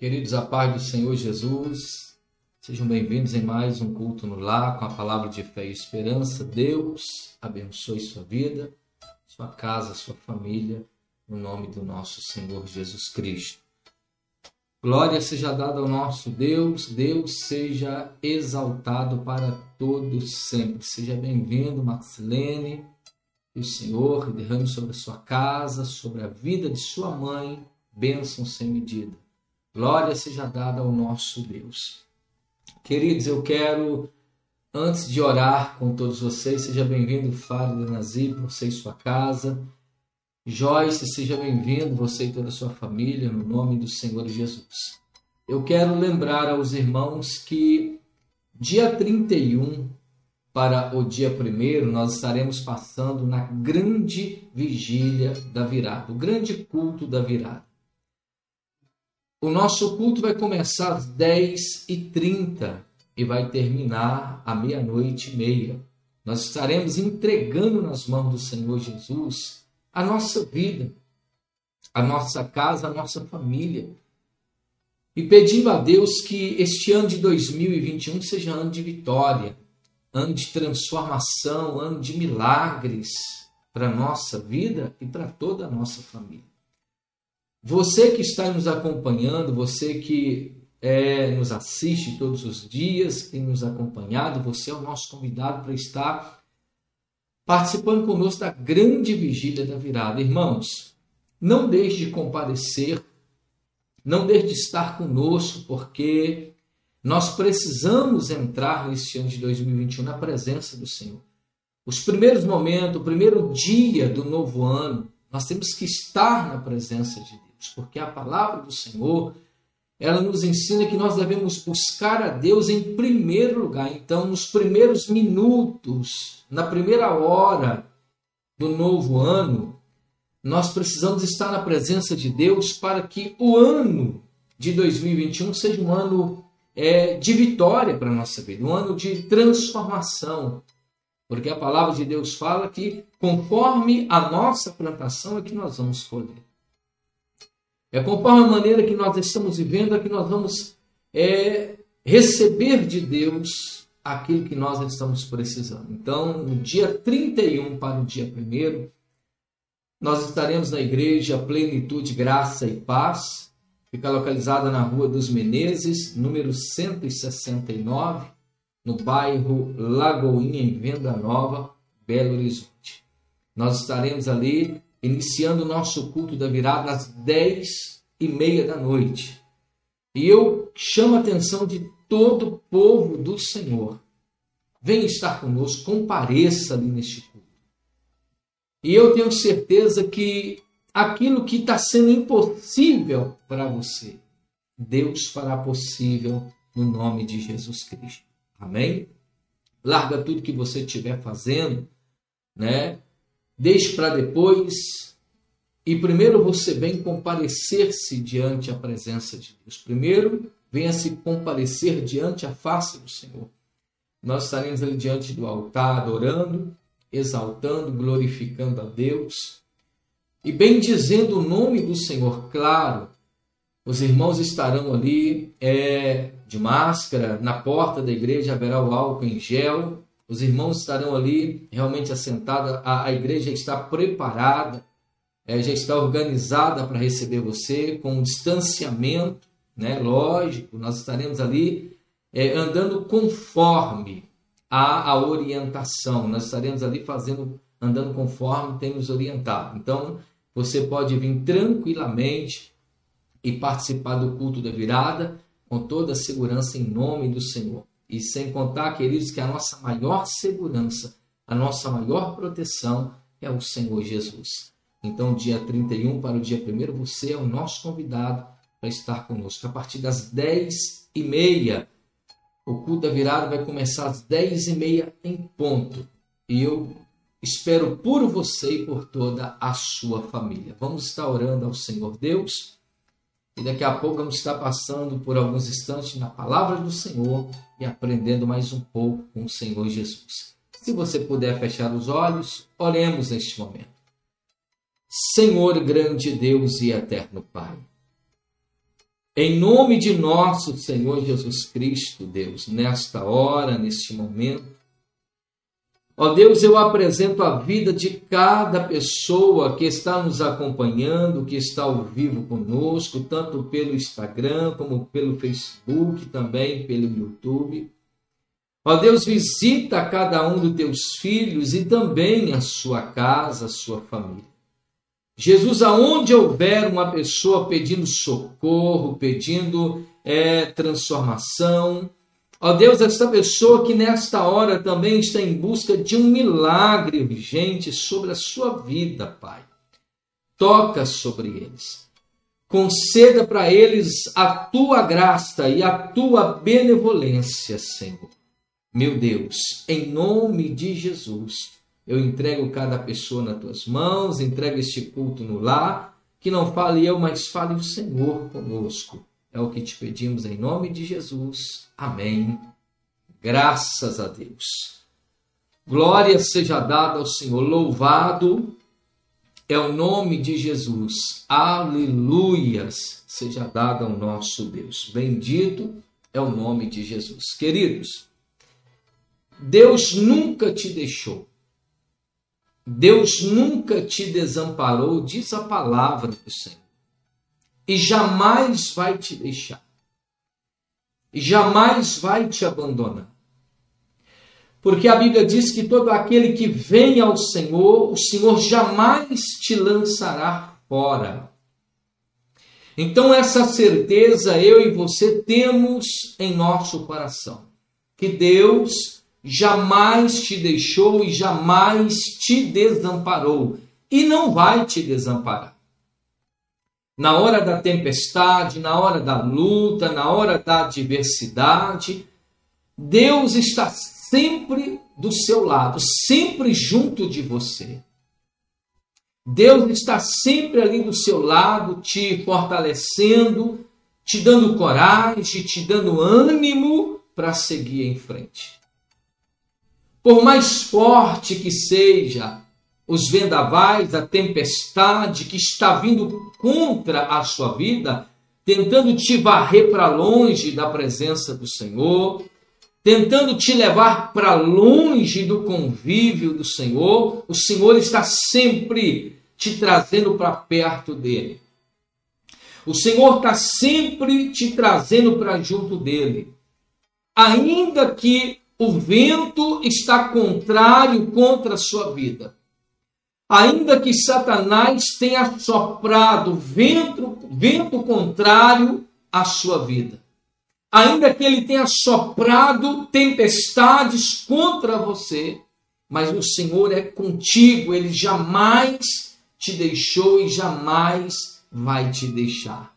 Queridos, a paz do Senhor Jesus, sejam bem-vindos em mais um culto no lar com a palavra de fé e esperança. Deus abençoe sua vida, sua casa, sua família, no nome do nosso Senhor Jesus Cristo. Glória seja dada ao nosso Deus, Deus seja exaltado para todos sempre. Seja bem-vindo, Maxilene, e o Senhor derrame sobre a sua casa, sobre a vida de sua mãe, bênção sem medida. Glória seja dada ao nosso Deus. Queridos, eu quero, antes de orar com todos vocês, seja bem-vindo, Fábio de Nazir, você e sua casa. Joyce, seja bem-vindo, você e toda a sua família, no nome do Senhor Jesus. Eu quero lembrar aos irmãos que dia 31 para o dia 1 nós estaremos passando na grande vigília da virada, o grande culto da virada. O nosso culto vai começar às 10h30 e vai terminar à meia-noite e meia. Nós estaremos entregando nas mãos do Senhor Jesus a nossa vida, a nossa casa, a nossa família. E pedindo a Deus que este ano de 2021 seja ano de vitória, ano de transformação, ano de milagres para a nossa vida e para toda a nossa família. Você que está nos acompanhando, você que é, nos assiste todos os dias, tem nos acompanhado, você é o nosso convidado para estar participando conosco da grande vigília da virada. Irmãos, não deixe de comparecer, não deixe de estar conosco, porque nós precisamos entrar neste ano de 2021 na presença do Senhor. Os primeiros momentos, o primeiro dia do novo ano, nós temos que estar na presença de Deus porque a palavra do Senhor, ela nos ensina que nós devemos buscar a Deus em primeiro lugar. Então, nos primeiros minutos, na primeira hora do novo ano, nós precisamos estar na presença de Deus para que o ano de 2021 seja um ano é, de vitória para a nossa vida, um ano de transformação. Porque a palavra de Deus fala que conforme a nossa plantação é que nós vamos colher. É conforme a maneira que nós estamos vivendo, é que nós vamos é, receber de Deus aquilo que nós estamos precisando. Então, no dia 31 para o dia 1, nós estaremos na igreja Plenitude, Graça e Paz. Fica localizada na Rua dos Menezes, número 169, no bairro Lagoinha, em Venda Nova, Belo Horizonte. Nós estaremos ali iniciando o nosso culto da virada às 10 e meia da noite. E eu chamo a atenção de todo o povo do Senhor. Venha estar conosco, compareça ali neste culto. E eu tenho certeza que aquilo que está sendo impossível para você, Deus fará possível no nome de Jesus Cristo. Amém? Larga tudo que você estiver fazendo, né? Deixe para depois. E primeiro você vem comparecer-se diante a presença de Deus. Primeiro, venha se comparecer diante a face do Senhor. Nós estaremos ali diante do altar, adorando, exaltando, glorificando a Deus e bendizendo o nome do Senhor. Claro, os irmãos estarão ali é, de máscara, na porta da igreja haverá o álcool em gel, os irmãos estarão ali realmente assentados, a, a igreja está preparada, é, já está organizada para receber você, com um distanciamento, né? lógico, nós estaremos ali é, andando conforme a, a orientação, nós estaremos ali fazendo, andando conforme tem nos orientado. Então, você pode vir tranquilamente e participar do culto da virada com toda a segurança em nome do Senhor. E sem contar, queridos, que a nossa maior segurança, a nossa maior proteção é o Senhor Jesus. Então, dia 31 para o dia 1, você é o nosso convidado para estar conosco. A partir das 10 e meia, o culto da virada vai começar às 10 e meia em ponto. E eu espero por você e por toda a sua família. Vamos estar orando ao Senhor Deus e daqui a pouco vamos estar passando por alguns instantes na palavra do Senhor e aprendendo mais um pouco com o Senhor Jesus. Se você puder fechar os olhos, oremos neste momento. Senhor grande Deus e eterno Pai, Em nome de nosso Senhor Jesus Cristo, Deus, nesta hora, neste momento, ó Deus, eu apresento a vida de cada pessoa que está nos acompanhando, que está ao vivo conosco, tanto pelo Instagram como pelo Facebook, também pelo YouTube. Ó Deus, visita cada um dos teus filhos e também a sua casa, a sua família. Jesus, aonde houver uma pessoa pedindo socorro, pedindo é, transformação, ó Deus, esta pessoa que nesta hora também está em busca de um milagre urgente sobre a sua vida, Pai. Toca sobre eles. Conceda para eles a tua graça e a tua benevolência, Senhor. Meu Deus, em nome de Jesus eu entrego cada pessoa nas tuas mãos, entrego este culto no lar, que não fale eu, mas fale o Senhor conosco. É o que te pedimos em nome de Jesus. Amém. Graças a Deus. Glória seja dada ao Senhor. Louvado é o nome de Jesus. Aleluias seja dada ao nosso Deus. Bendito é o nome de Jesus. Queridos, Deus nunca te deixou. Deus nunca te desamparou, diz a palavra do Senhor, e jamais vai te deixar, e jamais vai te abandonar. Porque a Bíblia diz que todo aquele que vem ao Senhor, o Senhor jamais te lançará fora. Então, essa certeza eu e você temos em nosso coração, que Deus jamais te deixou e jamais te desamparou e não vai te desamparar. Na hora da tempestade, na hora da luta, na hora da adversidade, Deus está sempre do seu lado, sempre junto de você. Deus está sempre ali do seu lado, te fortalecendo, te dando coragem, te dando ânimo para seguir em frente. Por mais forte que seja os vendavais, a tempestade que está vindo contra a sua vida, tentando te varrer para longe da presença do Senhor, tentando te levar para longe do convívio do Senhor, o Senhor está sempre te trazendo para perto dele. O Senhor está sempre te trazendo para junto dele. Ainda que o vento está contrário contra a sua vida. Ainda que Satanás tenha soprado vento, vento contrário à sua vida. Ainda que ele tenha soprado tempestades contra você, mas o Senhor é contigo, ele jamais te deixou e jamais vai te deixar.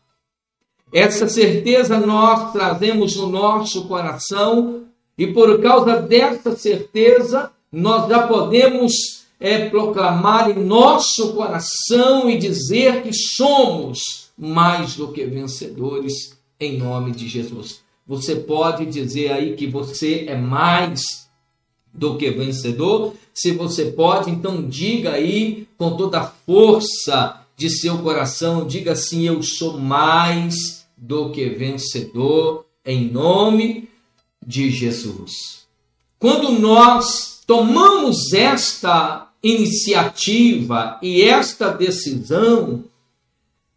Essa certeza nós trazemos no nosso coração e por causa dessa certeza, nós já podemos é, proclamar em nosso coração e dizer que somos mais do que vencedores em nome de Jesus. Você pode dizer aí que você é mais do que vencedor? Se você pode, então diga aí com toda a força de seu coração, diga assim: Eu sou mais do que vencedor, em nome de Jesus. Quando nós tomamos esta iniciativa e esta decisão,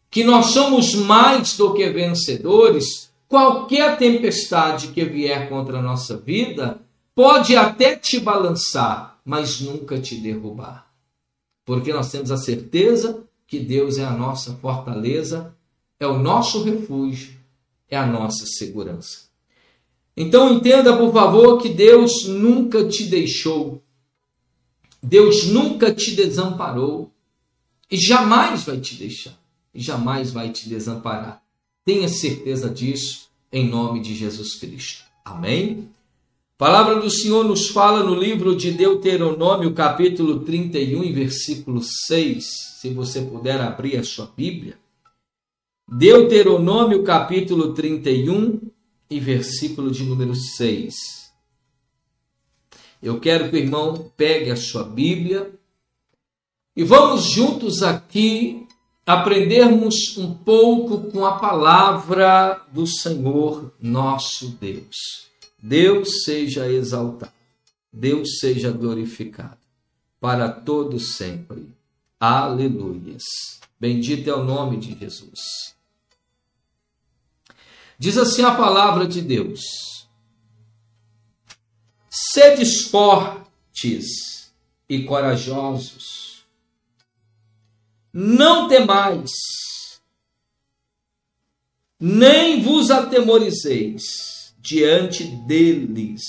que nós somos mais do que vencedores, qualquer tempestade que vier contra a nossa vida pode até te balançar, mas nunca te derrubar. Porque nós temos a certeza que Deus é a nossa fortaleza, é o nosso refúgio, é a nossa segurança. Então entenda, por favor, que Deus nunca te deixou. Deus nunca te desamparou e jamais vai te deixar, e jamais vai te desamparar. Tenha certeza disso em nome de Jesus Cristo. Amém. A palavra do Senhor nos fala no livro de Deuteronômio, capítulo 31, versículo 6. Se você puder abrir a sua Bíblia. Deuteronômio, capítulo 31, e versículo de número 6. Eu quero que o irmão pegue a sua Bíblia e vamos juntos aqui aprendermos um pouco com a palavra do Senhor nosso Deus. Deus seja exaltado, Deus seja glorificado para todos sempre. Aleluias. Bendito é o nome de Jesus. Diz assim a palavra de Deus: Sedes fortes e corajosos não temais, nem vos atemorizeis diante deles.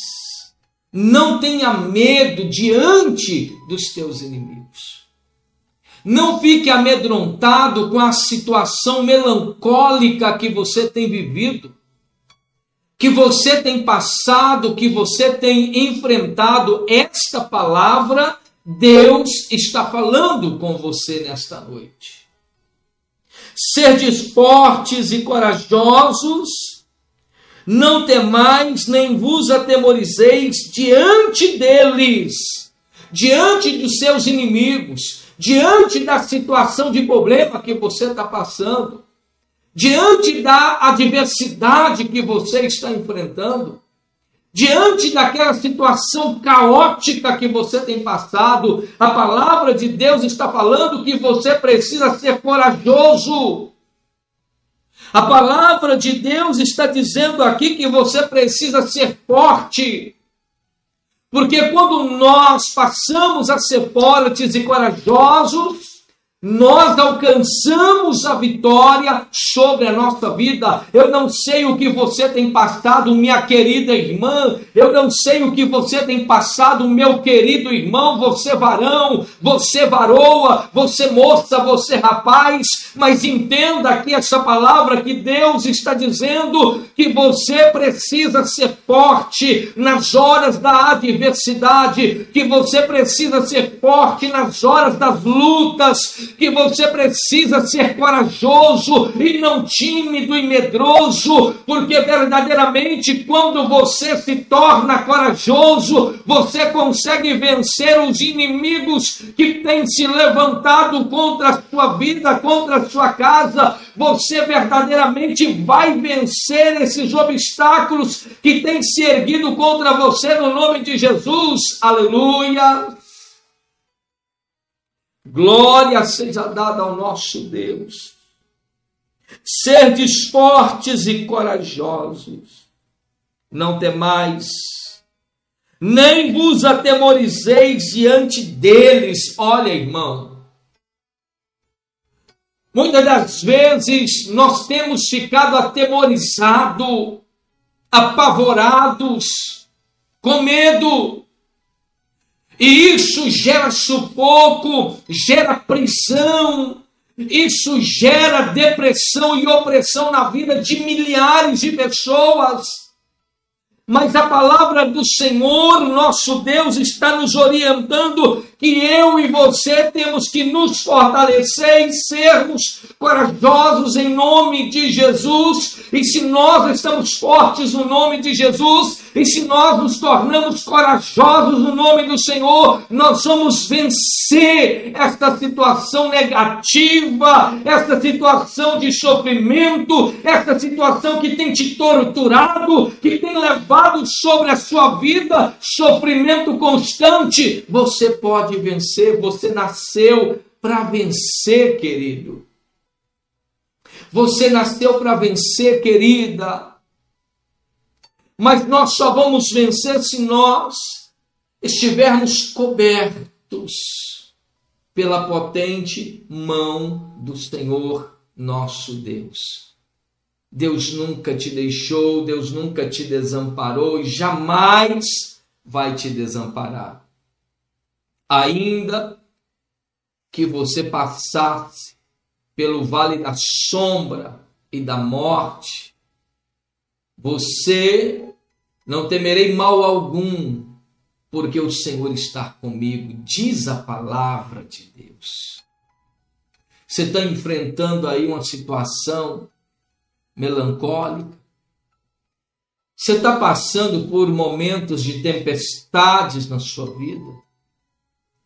Não tenha medo diante dos teus inimigos. Não fique amedrontado com a situação melancólica que você tem vivido, que você tem passado, que você tem enfrentado. Esta palavra Deus está falando com você nesta noite. Serdes fortes e corajosos, não temais nem vos atemorizeis diante deles, diante dos seus inimigos, diante da situação de problema que você está passando, diante da adversidade que você está enfrentando diante daquela situação caótica que você tem passado, a palavra de Deus está falando que você precisa ser corajoso. A palavra de Deus está dizendo aqui que você precisa ser forte. Porque quando nós passamos a ser fortes e corajosos, nós alcançamos a vitória sobre a nossa vida. Eu não sei o que você tem passado, minha querida irmã. Eu não sei o que você tem passado, meu querido irmão. Você varão, você varoa, você moça, você rapaz. Mas entenda aqui essa palavra que Deus está dizendo que você precisa ser forte nas horas da adversidade, que você precisa ser forte nas horas das lutas que você precisa ser corajoso e não tímido e medroso, porque verdadeiramente quando você se torna corajoso, você consegue vencer os inimigos que têm se levantado contra a sua vida, contra a sua casa. Você verdadeiramente vai vencer esses obstáculos que têm se erguido contra você no nome de Jesus. Aleluia. Glória seja dada ao nosso Deus. Serdes fortes e corajosos, não temais, nem vos atemorizeis diante deles. Olha, irmão, muitas das vezes nós temos ficado atemorizados, apavorados, com medo, e isso gera sufoco, gera prisão, isso gera depressão e opressão na vida de milhares de pessoas. Mas a palavra do Senhor, nosso Deus, está nos orientando que eu e você temos que nos fortalecer e sermos corajosos em nome de Jesus. E se nós estamos fortes no nome de Jesus, e se nós nos tornamos corajosos no nome do Senhor, nós vamos vencer esta situação negativa, esta situação de sofrimento, esta situação que tem te torturado, que tem levado sobre a sua vida sofrimento constante. Você pode vencer, você nasceu para vencer, querido. Você nasceu para vencer, querida. Mas nós só vamos vencer se nós estivermos cobertos pela potente mão do Senhor nosso Deus. Deus nunca te deixou, Deus nunca te desamparou e jamais vai te desamparar. Ainda que você passasse pelo vale da sombra e da morte, você não temerei mal algum, porque o Senhor está comigo, diz a palavra de Deus. Você está enfrentando aí uma situação melancólica, você está passando por momentos de tempestades na sua vida.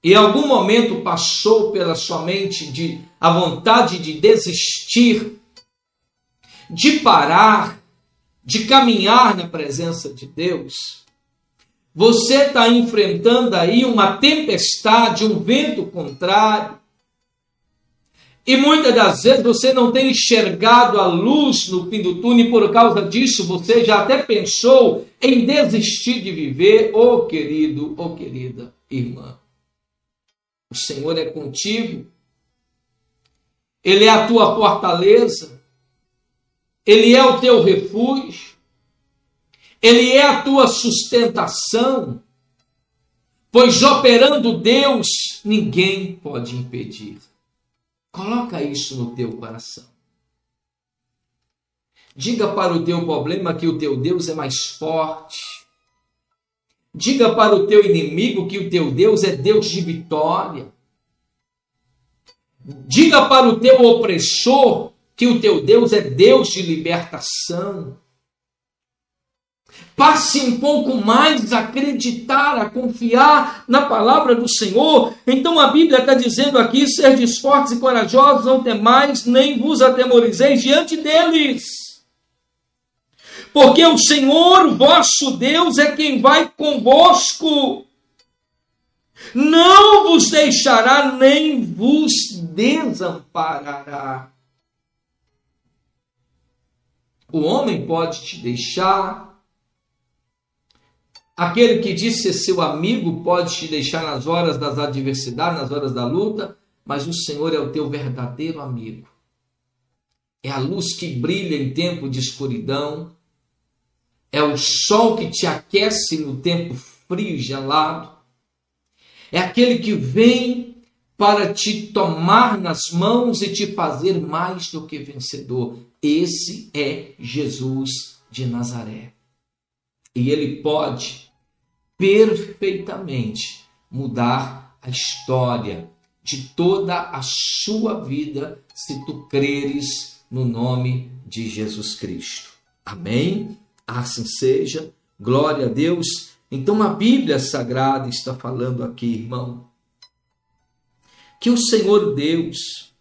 e em algum momento passou pela sua mente de a vontade de desistir, de parar, de caminhar na presença de Deus, você está enfrentando aí uma tempestade, um vento contrário, e muitas das vezes você não tem enxergado a luz no fim do túnel, e por causa disso você já até pensou em desistir de viver, ô oh, querido, ô oh, querida irmã. O Senhor é contigo, Ele é a tua fortaleza, Ele é o teu refúgio, Ele é a tua sustentação, pois operando Deus, ninguém pode impedir. Coloca isso no teu coração. Diga para o teu problema que o teu Deus é mais forte. Diga para o teu inimigo que o teu Deus é Deus de vitória. Diga para o teu opressor que o teu Deus é Deus de libertação. Passe um pouco mais a acreditar, a confiar na palavra do Senhor. Então a Bíblia está dizendo aqui: serdes fortes e corajosos, não temais, nem vos atemorizeis diante deles. Porque o Senhor, vosso Deus, é quem vai convosco. Não vos deixará, nem vos desamparará. O homem pode te deixar, Aquele que diz ser seu amigo pode te deixar nas horas das adversidades, nas horas da luta, mas o Senhor é o teu verdadeiro amigo. É a luz que brilha em tempo de escuridão, é o sol que te aquece no tempo frio e gelado, é aquele que vem para te tomar nas mãos e te fazer mais do que vencedor. Esse é Jesus de Nazaré. E ele pode perfeitamente mudar a história de toda a sua vida se tu creres no nome de Jesus Cristo. Amém? Assim seja. Glória a Deus. Então a Bíblia Sagrada está falando aqui, irmão, que o Senhor Deus,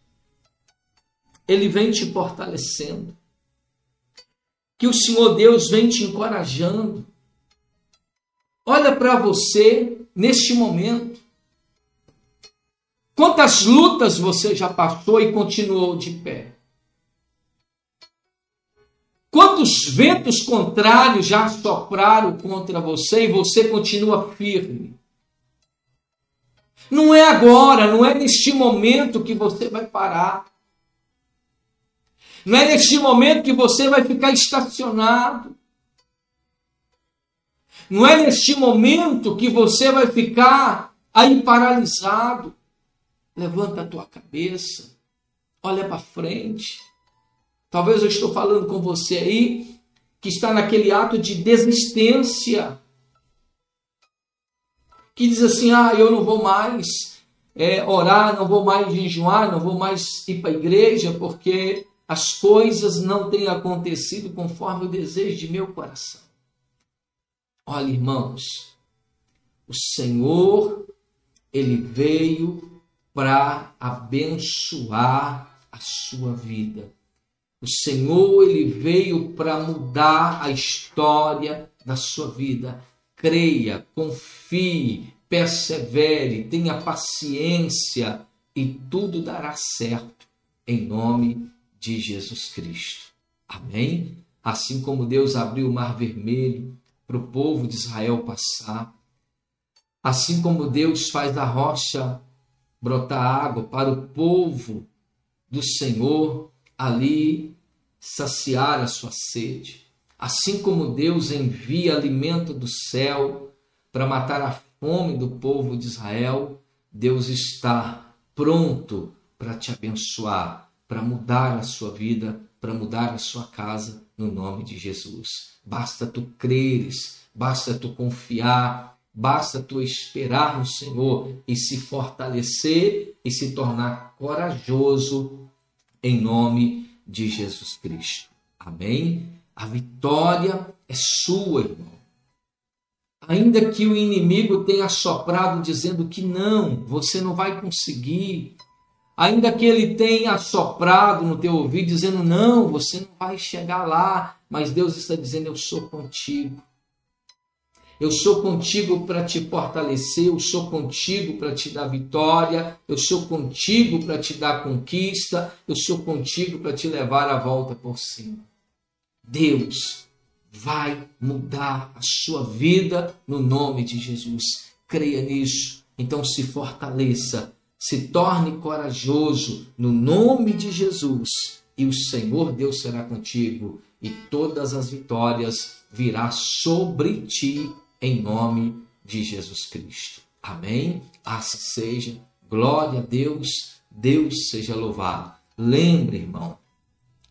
Ele vem te fortalecendo, que o Senhor Deus vem te encorajando. Olha para você neste momento. Quantas lutas você já passou e continuou de pé? Quantos ventos contrários já sopraram contra você e você continua firme? Não é agora, não é neste momento que você vai parar. Não é neste momento que você vai ficar estacionado. Não é neste momento que você vai ficar aí paralisado. Levanta a tua cabeça, olha para frente. Talvez eu estou falando com você aí que está naquele ato de desistência. Que diz assim: ah, eu não vou mais é, orar, não vou mais jejuar, não vou mais ir para a igreja, porque as coisas não têm acontecido conforme o desejo de meu coração. Olha, irmãos, o Senhor, ele veio para abençoar a sua vida. O Senhor, ele veio para mudar a história da sua vida. Creia, confie, persevere, tenha paciência e tudo dará certo em nome de Jesus Cristo. Amém? Assim como Deus abriu o mar vermelho para o povo de Israel passar, assim como Deus faz da rocha brotar água para o povo do Senhor ali saciar a sua sede, assim como Deus envia alimento do céu para matar a fome do povo de Israel, Deus está pronto para te abençoar para mudar a sua vida, para mudar a sua casa, no nome de Jesus. Basta tu creres, basta tu confiar, basta tu esperar no Senhor e se fortalecer e se tornar corajoso em nome de Jesus Cristo. Amém? A vitória é sua, irmão. Ainda que o inimigo tenha soprado dizendo que não, você não vai conseguir. Ainda que ele tenha soprado no teu ouvido dizendo não, você não vai chegar lá, mas Deus está dizendo eu sou contigo. Eu sou contigo para te fortalecer, eu sou contigo para te dar vitória, eu sou contigo para te dar conquista, eu sou contigo para te levar a volta por cima. Deus vai mudar a sua vida no nome de Jesus. Creia nisso. Então se fortaleça, se torne corajoso no nome de Jesus e o Senhor Deus será contigo e todas as vitórias virá sobre ti em nome de Jesus Cristo. Amém? Assim seja. Glória a Deus. Deus seja louvado. Lembre, irmão,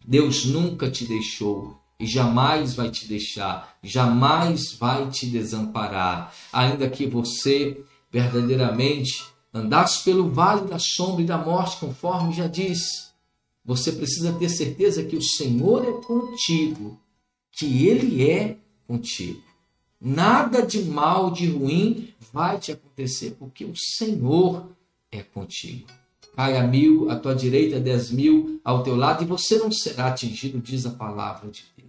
Deus nunca te deixou e jamais vai te deixar, jamais vai te desamparar, ainda que você verdadeiramente andasse pelo vale da sombra e da morte, conforme já disse. Você precisa ter certeza que o Senhor é contigo, que Ele é contigo. Nada de mal, de ruim vai te acontecer, porque o Senhor é contigo. Cai a mil, à tua direita, dez mil ao teu lado, e você não será atingido, diz a palavra de Deus.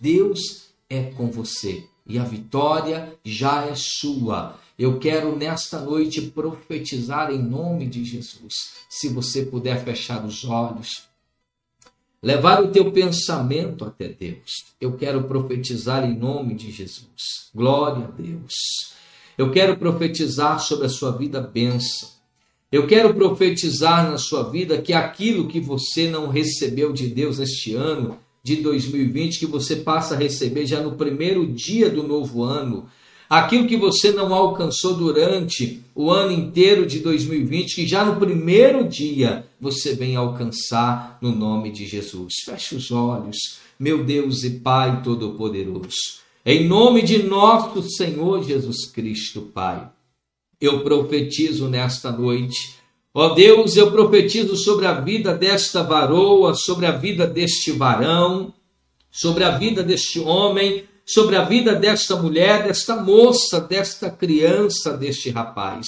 Deus é com você e a vitória já é sua. Eu quero nesta noite profetizar em nome de Jesus. Se você puder fechar os olhos, levar o teu pensamento até Deus. Eu quero profetizar em nome de Jesus. Glória a Deus. Eu quero profetizar sobre a sua vida bênção. Eu quero profetizar na sua vida que aquilo que você não recebeu de Deus este ano, de 2020, que você passa a receber já no primeiro dia do novo ano aquilo que você não alcançou durante o ano inteiro de 2020, que já no primeiro dia você vem alcançar no nome de Jesus. Feche os olhos, meu Deus e Pai Todo-Poderoso. Em nome de nosso Senhor Jesus Cristo, Pai, eu profetizo nesta noite. Ó Deus, eu profetizo sobre a vida desta varoa, sobre a vida deste varão, sobre a vida deste homem, sobre a vida desta mulher, desta moça, desta criança, deste rapaz.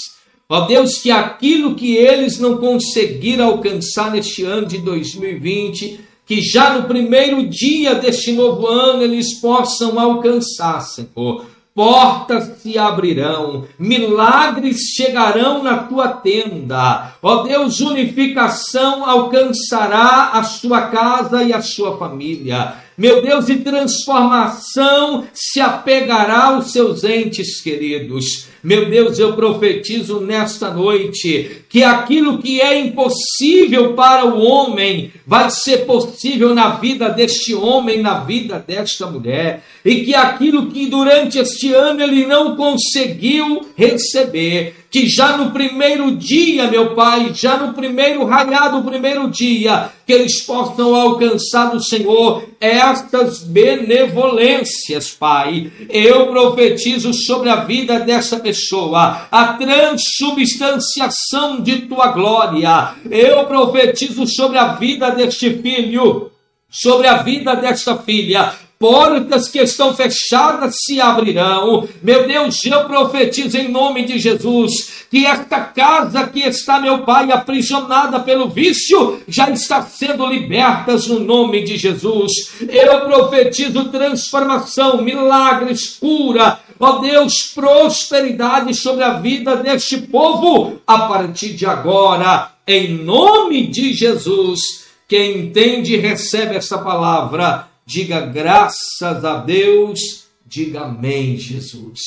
Ó Deus, que aquilo que eles não conseguiram alcançar neste ano de 2020, que já no primeiro dia deste novo ano eles possam alcançar, Senhor. Portas se abrirão, milagres chegarão na tua tenda. Ó Deus, unificação alcançará a sua casa e a sua família meu Deus, e transformação se apegará aos seus entes queridos. Meu Deus, eu profetizo nesta noite que aquilo que é impossível para o homem vai ser possível na vida deste homem, na vida desta mulher, e que aquilo que durante este ano ele não conseguiu receber, que já no primeiro dia, meu Pai, já no primeiro raiar do primeiro dia, que eles possam alcançar do Senhor estas benevolências, Pai. Eu profetizo sobre a vida dessa pessoa a transubstanciação de tua glória. Eu profetizo sobre a vida deste filho sobre a vida desta filha, portas que estão fechadas se abrirão. Meu Deus, eu profetizo em nome de Jesus que esta casa que está, meu Pai, aprisionada pelo vício, já está sendo liberta no nome de Jesus. Eu profetizo transformação, milagres, cura, ó Deus, prosperidade sobre a vida deste povo a partir de agora, em nome de Jesus. Quem entende recebe essa palavra diga graças a Deus, diga amém, Jesus.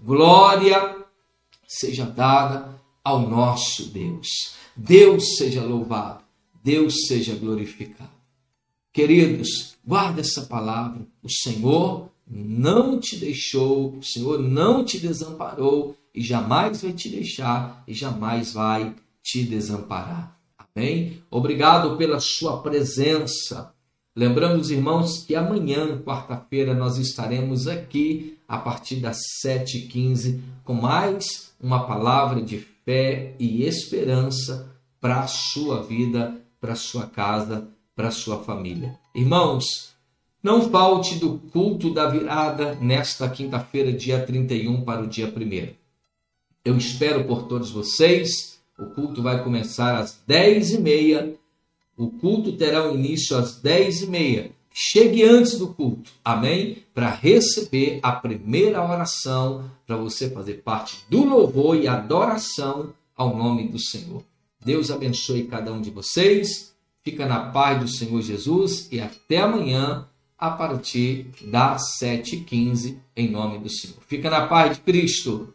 Glória seja dada ao nosso Deus. Deus seja louvado, Deus seja glorificado. Queridos, guarda essa palavra. O Senhor não te deixou, o Senhor não te desamparou e jamais vai te deixar e jamais vai te desamparar. Amém? Obrigado pela sua presença. Lembrando os irmãos que amanhã, quarta-feira, nós estaremos aqui a partir das 7h15 com mais uma palavra de fé e esperança para a sua vida, para a sua casa, para a sua família. Irmãos, Não falte do culto da virada nesta quinta-feira, dia 31 para o dia 1. Eu espero por todos vocês. O culto vai começar às 10h30. O culto terá início às 10h30. Chegue antes do culto, amém? Para receber a primeira oração, para você fazer parte do louvor e adoração ao nome do Senhor. Deus abençoe cada um de vocês. Fica na paz do Senhor Jesus e até amanhã a partir das 7h15, em nome do Senhor. Fica na paz de Cristo.